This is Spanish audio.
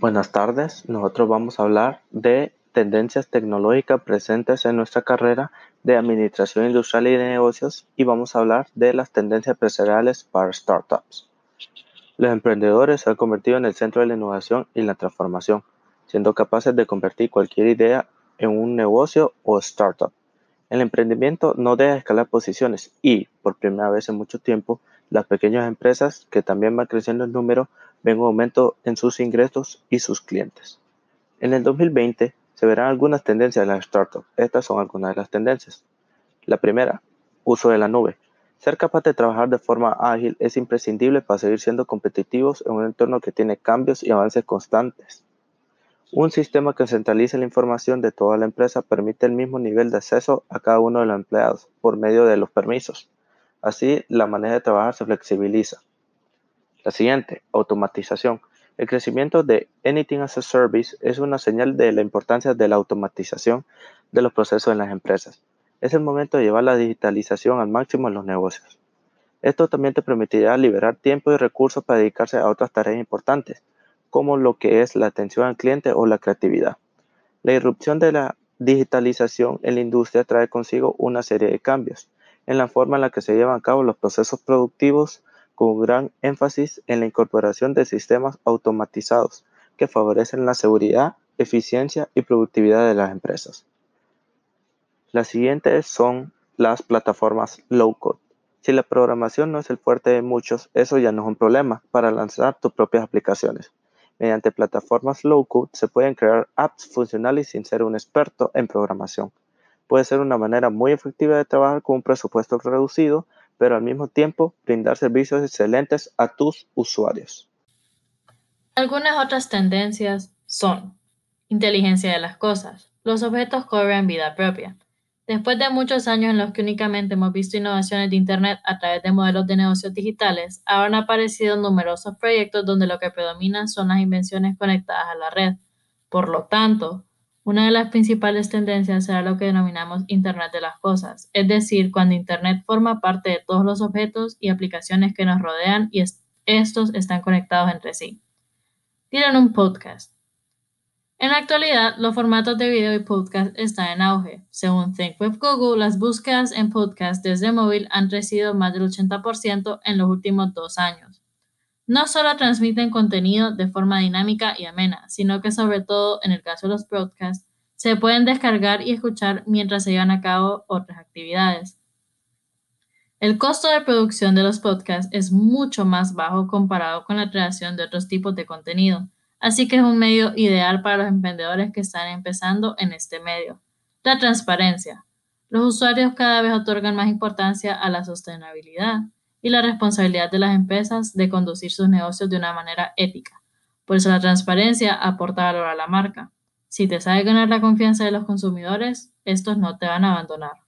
Buenas tardes, nosotros vamos a hablar de tendencias tecnológicas presentes en nuestra carrera de Administración Industrial y de Negocios y vamos a hablar de las tendencias empresariales para startups. Los emprendedores se han convertido en el centro de la innovación y la transformación, siendo capaces de convertir cualquier idea en un negocio o startup. El emprendimiento no deja escalar posiciones y, por primera vez en mucho tiempo, las pequeñas empresas, que también van creciendo en número, ven un aumento en sus ingresos y sus clientes. En el 2020 se verán algunas tendencias en las startups. Estas son algunas de las tendencias. La primera, uso de la nube. Ser capaz de trabajar de forma ágil es imprescindible para seguir siendo competitivos en un entorno que tiene cambios y avances constantes. Un sistema que centralice la información de toda la empresa permite el mismo nivel de acceso a cada uno de los empleados por medio de los permisos. Así, la manera de trabajar se flexibiliza. La siguiente, automatización. El crecimiento de Anything as a Service es una señal de la importancia de la automatización de los procesos en las empresas. Es el momento de llevar la digitalización al máximo en los negocios. Esto también te permitirá liberar tiempo y recursos para dedicarse a otras tareas importantes, como lo que es la atención al cliente o la creatividad. La irrupción de la digitalización en la industria trae consigo una serie de cambios en la forma en la que se llevan a cabo los procesos productivos, con gran énfasis en la incorporación de sistemas automatizados que favorecen la seguridad, eficiencia y productividad de las empresas. Las siguientes son las plataformas low-code. Si la programación no es el fuerte de muchos, eso ya no es un problema para lanzar tus propias aplicaciones. Mediante plataformas low-code se pueden crear apps funcionales sin ser un experto en programación. Puede ser una manera muy efectiva de trabajar con un presupuesto reducido pero al mismo tiempo brindar servicios excelentes a tus usuarios. Algunas otras tendencias son inteligencia de las cosas. Los objetos cobran vida propia. Después de muchos años en los que únicamente hemos visto innovaciones de Internet a través de modelos de negocios digitales, ahora han aparecido numerosos proyectos donde lo que predomina son las invenciones conectadas a la red. Por lo tanto, una de las principales tendencias será lo que denominamos Internet de las Cosas, es decir, cuando Internet forma parte de todos los objetos y aplicaciones que nos rodean y estos están conectados entre sí. Tienen un podcast. En la actualidad, los formatos de video y podcast están en auge. Según ThinkWeb Google, las búsquedas en podcast desde móvil han crecido más del 80% en los últimos dos años. No solo transmiten contenido de forma dinámica y amena, sino que sobre todo en el caso de los podcasts, se pueden descargar y escuchar mientras se llevan a cabo otras actividades. El costo de producción de los podcasts es mucho más bajo comparado con la creación de otros tipos de contenido, así que es un medio ideal para los emprendedores que están empezando en este medio. La transparencia. Los usuarios cada vez otorgan más importancia a la sostenibilidad y la responsabilidad de las empresas de conducir sus negocios de una manera ética. Por eso la transparencia aporta valor a la marca. Si te sabe ganar la confianza de los consumidores, estos no te van a abandonar.